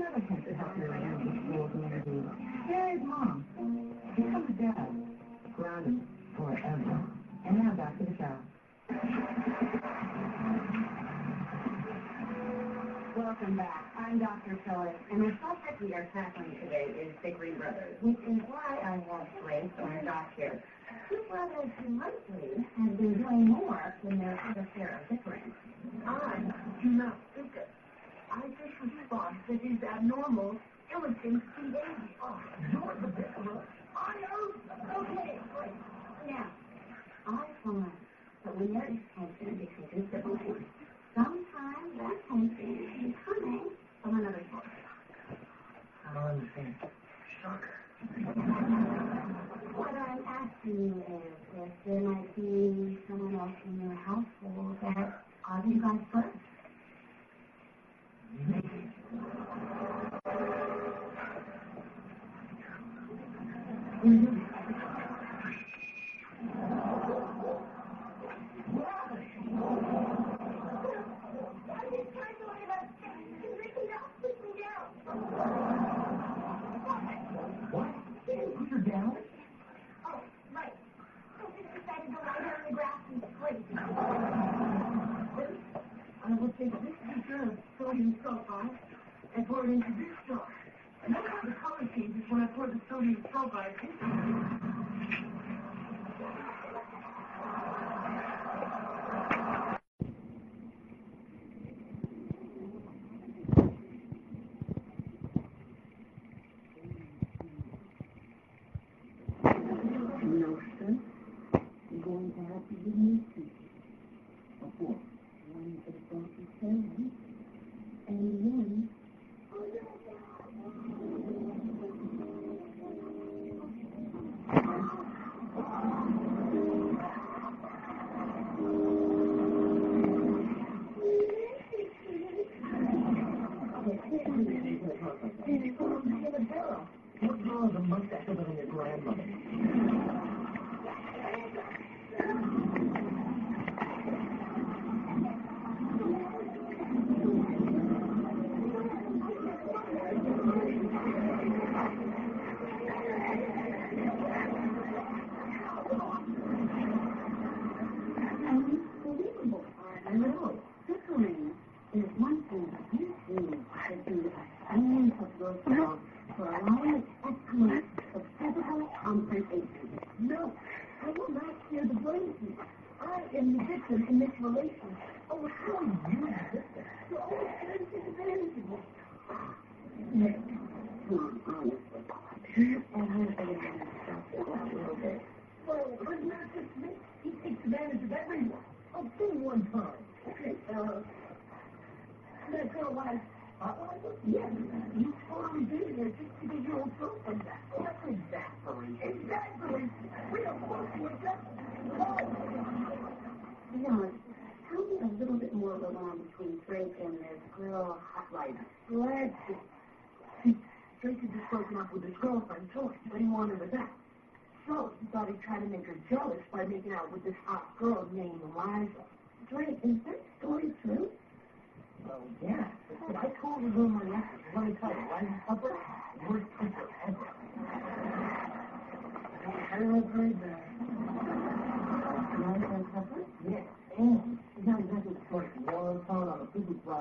another place to help your animal school community. Gary's mom. Becomes dad. Grounded forever. And now back to the show. Welcome back. I'm Dr. Phyllis, and the subject we are tackling today is the Green Brothers, which is why I have placed on a doc here. Two brothers who lately have been doing more than their other share of difference. I do not think it. I just to these abnormal, irritant behavior. Oh, you're the better. I know. Okay, great. Now, I find that when there is tension between siblings, sometimes that tension is coming from another source. I don't understand. Shocker. What I'm asking you is if there might be someone else in your household that causes you guys first. Mm-hmm. What? Put her down? Oh, right. I just decided to lie down on the grass and sleep. I will take this pitcher of sodium sulfide and pour it into this jar. The color changes when I pour the sodium sulfide into it. Going to have to give you What's wrong with the mustache other than your grandmother? I is one thing. You two should be ashamed of yourselves for allowing excellence of physical confrontation. No, I will not hear the blame. Am the victim in this relation. Oh, how are you the victim? You're always trying to take advantage of me. Nick, on, honestly. Do you ever allow yourself to go a little bit? Well, but not just me. He takes advantage of everyone. Oh, say one time. Okay, uh, that girl was spotlight? Yes, you totally did it just to get your old girlfriend back. Oh, that's exasperate. Exasperate? We don't want to adjust. Leon, tell me a little bit more Drake and this girl, Rider. Glad. See, Drake had just broken up with his girlfriend, Joy, but he wanted her back. So he thought he'd try to make her jealous by making out with this hot girl named Eliza. Drake, is that story true? Well, yeah. But I told her my lecture. Let me tell you, Eliza Tupper, worst teacher ever. I love her there. Eliza Tupper? Yes, and she's not exactly the sort of one phone on a